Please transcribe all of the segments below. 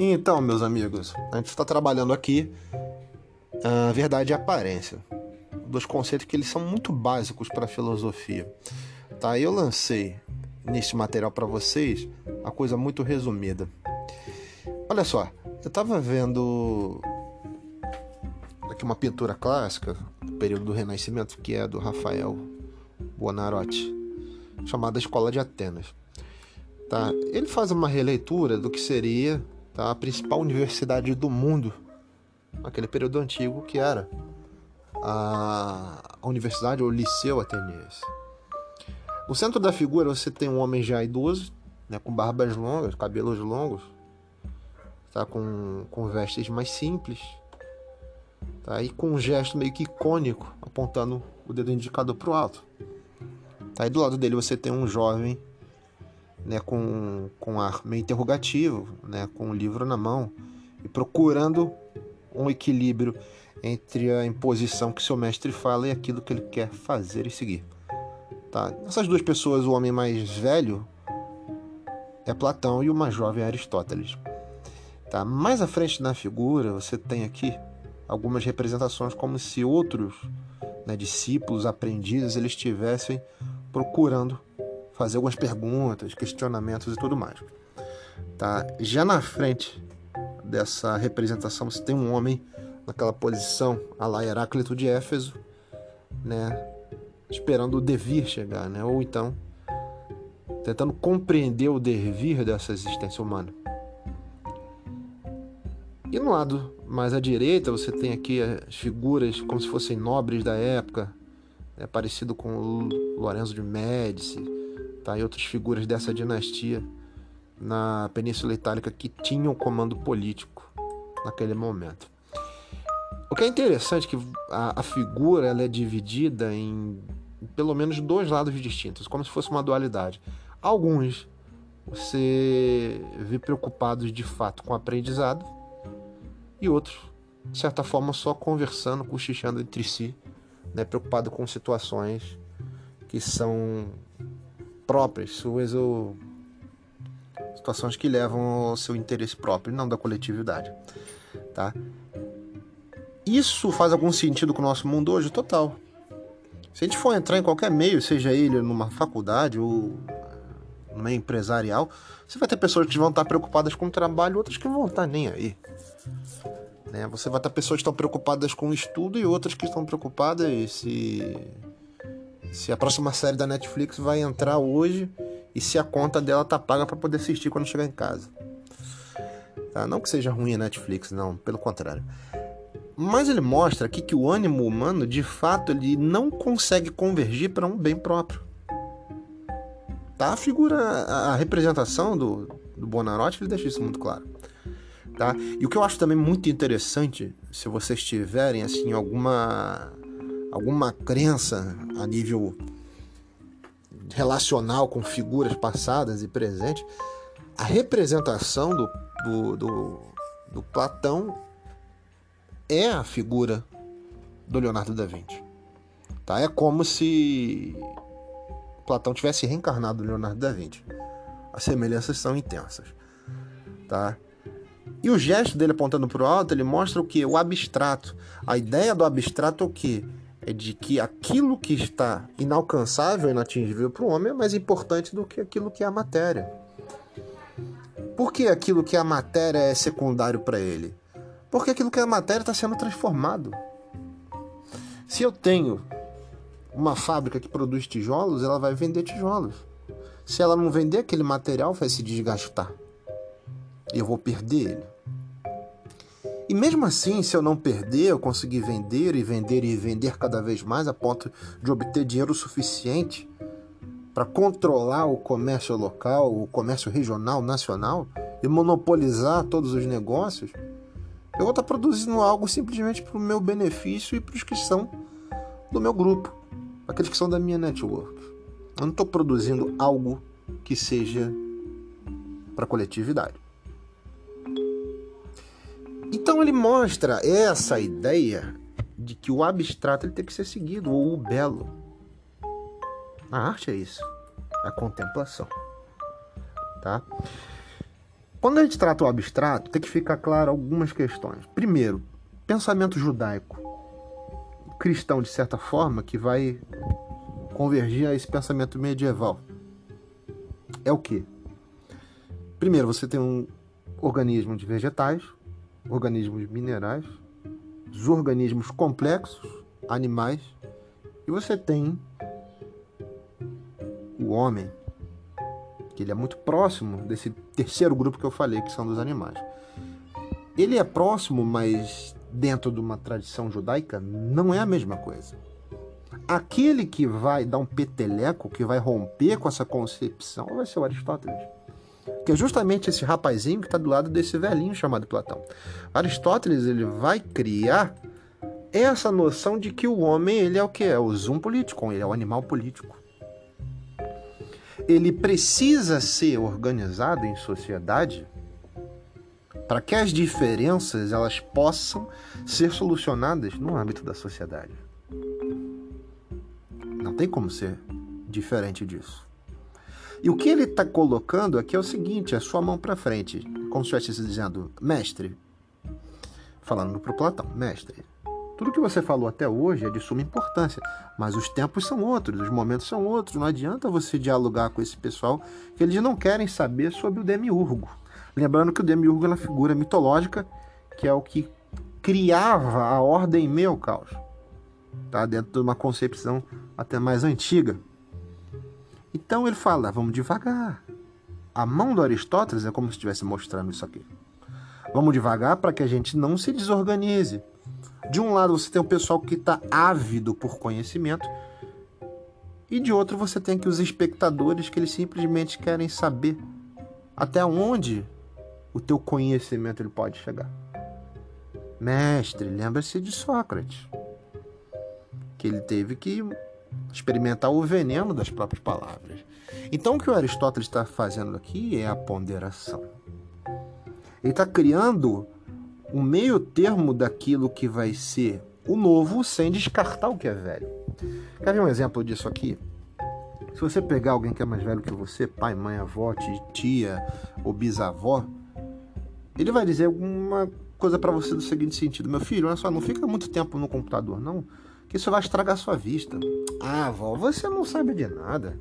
Então, meus amigos, a gente está trabalhando aqui a verdade e a aparência. Dois conceitos que eles são muito básicos para a filosofia. Tá? Eu lancei neste material para vocês a coisa muito resumida. Olha só, eu estava vendo aqui uma pintura clássica do período do Renascimento, que é do Rafael Buonarroti, chamada Escola de Atenas. Tá? Ele faz uma releitura do que seria a principal universidade do mundo naquele período antigo, que era a, Universidade ou Liceu Ateniense. No centro da figura você tem um homem já idoso, né, com barbas longas, cabelos longos, tá, com, com vestes mais simples, tá, e com um gesto meio que icônico, apontando o dedo indicador para o alto. Tá, e do lado dele você tem um jovem né, com, com ar meio interrogativo, né, com o livro na mão e procurando um equilíbrio entre a imposição que seu mestre fala e aquilo que ele quer fazer e seguir. Tá? Essas duas pessoas, o homem mais velho é Platão e o mais jovem é Aristóteles. Tá? Mais à frente na figura, você tem aqui algumas representações como se outros né, discípulos, aprendizes, eles estivessem procurando fazer algumas perguntas, questionamentos e tudo mais. Tá? Já na frente dessa representação você tem um homem naquela posição a lá Heráclito de Éfeso, né, esperando o devir chegar, né, ou então tentando compreender o devir dessa existência humana. E no lado mais à direita você tem aqui as figuras como se fossem nobres da época, né, parecido com Lorenzo de Médici, tá? e outras figuras dessa dinastia na Península Itálica que tinham comando político naquele momento. O que é interessante é que a, a figura ela é dividida em pelo menos dois lados distintos, como se fosse uma dualidade. Alguns você vê preocupados de fato com o aprendizado e outros, de certa forma, só conversando, cochichando entre si, né, preocupado com situações que são próprias, suas ou situações que levam ao seu interesse próprio, não da coletividade, tá? Isso faz algum sentido com o nosso mundo hoje? Total. Se a gente for entrar em qualquer meio, seja ele numa faculdade ou no meio empresarial, você vai ter pessoas que vão estar preocupadas com o trabalho, outras que não vão estar nem aí. Né? Você vai ter pessoas que estão preocupadas com o estudo e outras que estão preocupadas se se a próxima série da Netflix vai entrar hoje e se a conta dela tá paga para poder assistir quando chegar em casa. Tá? Não que seja ruim a Netflix, não, pelo contrário. Mas ele mostra aqui que o ânimo humano, de fato, ele não consegue convergir para um bem próprio. Tá? A figura, a representação do, do Bonarotti, ele deixa isso muito claro. Tá? E o que eu acho também muito interessante, se vocês tiverem assim alguma alguma crença a nível relacional com figuras passadas e presentes, a representação do, do, do, do Platão é a figura do Leonardo da Vinci. Tá? É como se Platão tivesse reencarnado Leonardo da Vinci. As semelhanças são intensas. Tá? E o gesto dele apontando para o alto, ele mostra o que? O abstrato. A ideia do abstrato é o que? É de que aquilo que está inalcançável, inatingível para o homem é mais importante do que aquilo que é a matéria. Por que aquilo que é a matéria é secundário para ele? Porque aquilo que é a matéria está sendo transformado. Se eu tenho uma fábrica que produz tijolos, ela vai vender tijolos. Se ela não vender, aquele material vai se desgastar. Eu vou perder ele. E mesmo assim, se eu não perder, eu conseguir vender e vender e vender cada vez mais a ponto de obter dinheiro suficiente para controlar o comércio local, o comércio regional, nacional e monopolizar todos os negócios, eu vou estar tá produzindo algo simplesmente para o meu benefício e para os que são do meu grupo, aqueles que são da minha network. Eu não estou produzindo algo que seja para a coletividade. Então ele mostra essa ideia de que o abstrato ele tem que ser seguido, ou o belo. A arte é isso, a contemplação. Tá? Quando a gente trata o abstrato, tem que ficar claro algumas questões. Primeiro, pensamento judaico, cristão de certa forma, que vai convergir a esse pensamento medieval. É o que? Primeiro, você tem um organismo de vegetais, organismos minerais, os organismos complexos, animais, e você tem o homem, que ele é muito próximo desse terceiro grupo que eu falei, que são dos animais. Ele é próximo, mas dentro de uma tradição judaica não é a mesma coisa. Aquele que vai dar um peteleco, que vai romper com essa concepção, vai ser o Aristóteles. Que é justamente esse rapazinho que está do lado desse velhinho chamado Platão. Aristóteles ele vai criar essa noção de que o homem ele é o que é o zoom político, ele é o animal político ele precisa ser organizado em sociedade para que as diferenças elas possam ser solucionadas no âmbito da sociedade. Não tem como ser diferente disso. E o que ele está colocando aqui é o seguinte: é sua mão para frente, como se estivesse dizendo, mestre, falando para o Platão, mestre, tudo que você falou até hoje é de suma importância, mas os tempos são outros, os momentos são outros. Não adianta você dialogar com esse pessoal que eles não querem saber sobre o demiurgo. Lembrando que o demiurgo é uma figura mitológica que é o que criava a ordem ao caos, tá? dentro de uma concepção até mais antiga. Então ele fala: vamos devagar. A mão do Aristóteles é como se estivesse mostrando isso aqui. Vamos devagar para que a gente não se desorganize. De um lado você tem o pessoal que está ávido por conhecimento e de outro você tem que os espectadores que eles simplesmente querem saber até onde o teu conhecimento ele pode chegar. Mestre, lembra-se de Sócrates, que ele teve que experimentar o veneno das próprias palavras. Então o que o Aristóteles está fazendo aqui é a ponderação. Ele está criando um meio termo daquilo que vai ser o novo sem descartar o que é velho. Quer ver um exemplo disso aqui? Se você pegar alguém que é mais velho que você, pai, mãe, avó, tia ou bisavó, ele vai dizer alguma coisa para você do seguinte sentido: Meu filho, olha só, não fica muito tempo no computador, não, que isso vai estragar sua vista. Ah, avó, você não sabe de nada.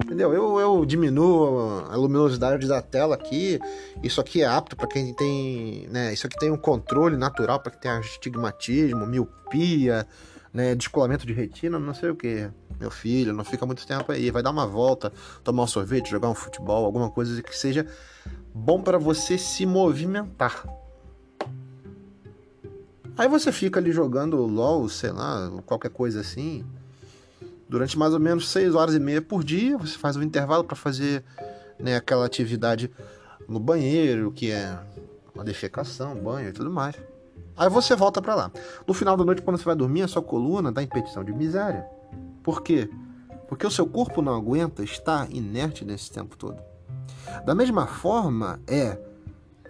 Entendeu? Eu, eu diminuo a luminosidade da tela aqui. Isso aqui é apto para quem tem. Né, isso aqui tem um controle natural para quem tem astigmatismo, miopia, né, descolamento de retina, não sei o que. Meu filho, não fica muito tempo aí. Vai dar uma volta, tomar um sorvete, jogar um futebol, alguma coisa que seja bom para você se movimentar. Aí você fica ali jogando LOL, sei lá, qualquer coisa assim durante mais ou menos 6 horas e meia por dia. Você faz um intervalo para fazer né, aquela atividade no banheiro, que é uma defecação, banho e tudo mais. Aí você volta para lá. No final da noite, quando você vai dormir, a sua coluna dá impetição de miséria. Por quê? Porque o seu corpo não aguenta estar inerte nesse tempo todo. Da mesma forma, é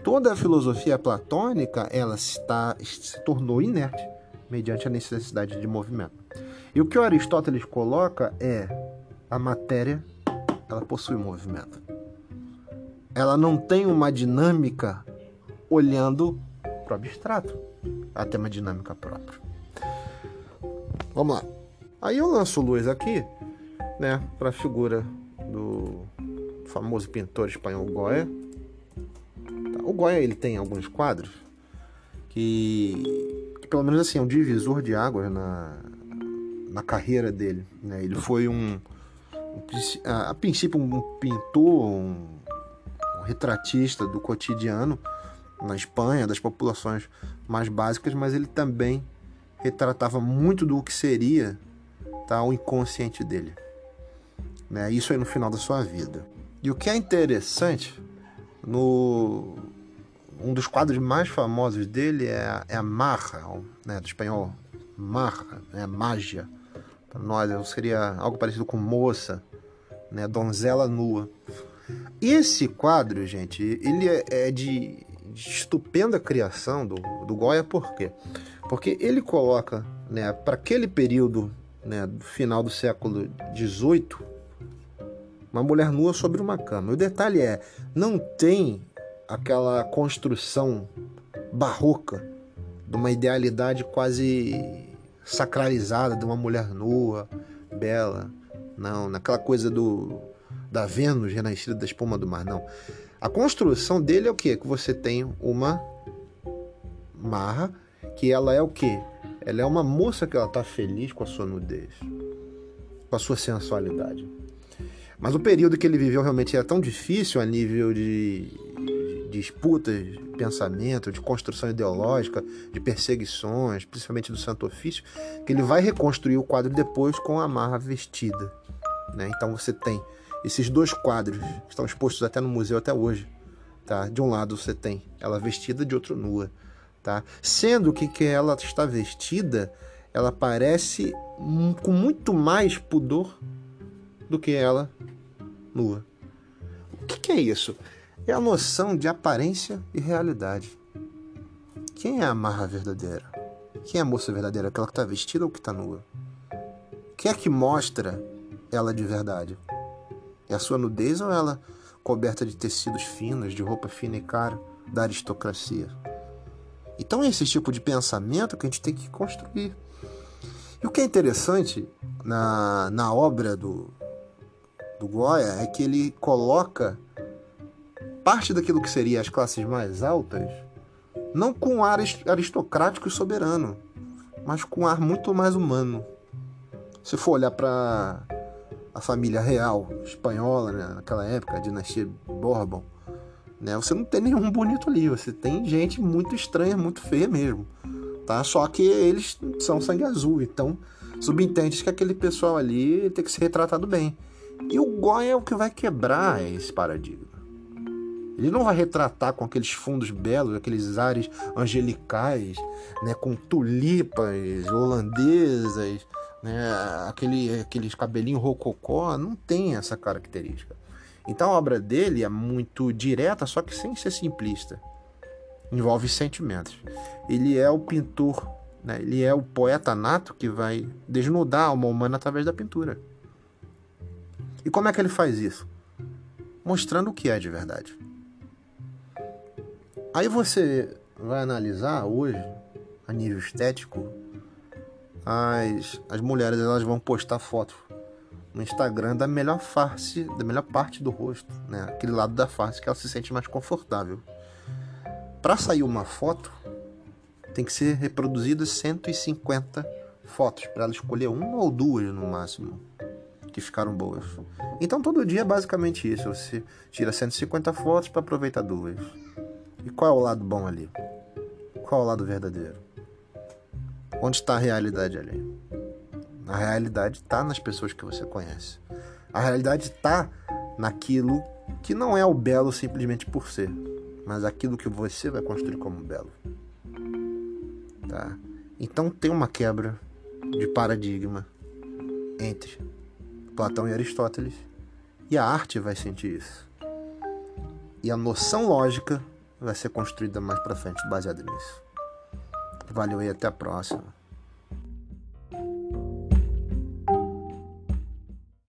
toda a filosofia platônica ela está, se tornou inerte mediante a necessidade de movimento. E o que o Aristóteles coloca é a matéria, ela possui movimento. Ela não tem uma dinâmica olhando para o abstrato. Ela tem uma dinâmica própria. Vamos lá. Aí eu lanço luz aqui, né, para a figura do famoso pintor espanhol Goya. O Goya ele tem alguns quadros que, que pelo menos assim é um divisor de águas na, na carreira dele. Né? Ele foi um, um a, a, princípio um pintor, um, um retratista do cotidiano na Espanha, das populações mais básicas, mas ele também retratava muito do que seria tá, o inconsciente dele. Né? Isso aí no final da sua vida. E o que é interessante, no um dos quadros mais famosos dele é, é a Marra, né, do espanhol Marra, né, mágia, para nós seria algo parecido com moça, né? Donzela nua. Esse quadro, gente, ele é, é de, de estupenda criação do, do Goya, por quê? Porque ele coloca, né, para aquele período, né, do final do século XVIII, uma mulher nua sobre uma cama. O detalhe é, não tem aquela construção barroca de uma idealidade quase sacralizada de uma mulher nua, bela. Não, naquela coisa do da Vênus renascida da espuma do mar, não. A construção dele é o quê? Que você tem uma marra, que ela é o quê? Ela é uma moça que ela tá feliz com a sua nudez, com a sua sensualidade. Mas o período que ele viveu realmente era tão difícil a nível de disputas, de pensamento, de construção ideológica, de perseguições, principalmente do Santo Ofício, que ele vai reconstruir o quadro depois com a marra vestida. Né? Então você tem esses dois quadros que estão expostos até no museu até hoje. Tá? De um lado você tem ela vestida, de outro nua. Tá? Sendo que que ela está vestida, ela parece com muito mais pudor do que ela nua. O que, que é isso? É a noção de aparência e realidade. Quem é a marra verdadeira? Quem é a moça verdadeira? Aquela que está vestida ou que está nua? Quem é que mostra ela de verdade? É a sua nudez ou ela coberta de tecidos finos, de roupa fina e cara, da aristocracia? Então é esse tipo de pensamento que a gente tem que construir. E o que é interessante na, na obra do, do Goya é que ele coloca parte daquilo que seria as classes mais altas não com ar aristocrático e soberano, mas com ar muito mais humano. Se for olhar para a família real espanhola, né, naquela época, a dinastia Bourbon, né, você não tem nenhum bonito ali, você tem gente muito estranha, muito feia mesmo. Tá? Só que eles são sangue azul, então subentende que aquele pessoal ali tem que ser retratado bem. E o Goya é o que vai quebrar esse paradigma. Ele não vai retratar com aqueles fundos belos, aqueles ares angelicais, né, com tulipas holandesas, né, aquele, aqueles cabelinhos rococó, não tem essa característica. Então a obra dele é muito direta, só que sem ser simplista. Envolve sentimentos. Ele é o pintor, né, ele é o poeta nato que vai desnudar a alma humana através da pintura. E como é que ele faz isso? Mostrando o que é de verdade. Aí você vai analisar hoje, a nível estético, as, as mulheres elas vão postar fotos no Instagram da melhor face, da melhor parte do rosto, né? Aquele lado da face que ela se sente mais confortável. Para sair uma foto, tem que ser reproduzidas 150 fotos para ela escolher uma ou duas no máximo que ficaram boas. Então todo dia é basicamente isso. Você tira 150 fotos para aproveitar duas. E qual é o lado bom ali? Qual é o lado verdadeiro? Onde está a realidade ali? A realidade está nas pessoas que você conhece. A realidade está naquilo que não é o belo simplesmente por ser, mas aquilo que você vai construir como belo. Tá? Então tem uma quebra de paradigma entre Platão e Aristóteles, e a arte vai sentir isso. E a noção lógica vai ser construída mais para frente baseada nisso. Valeu e até a próxima.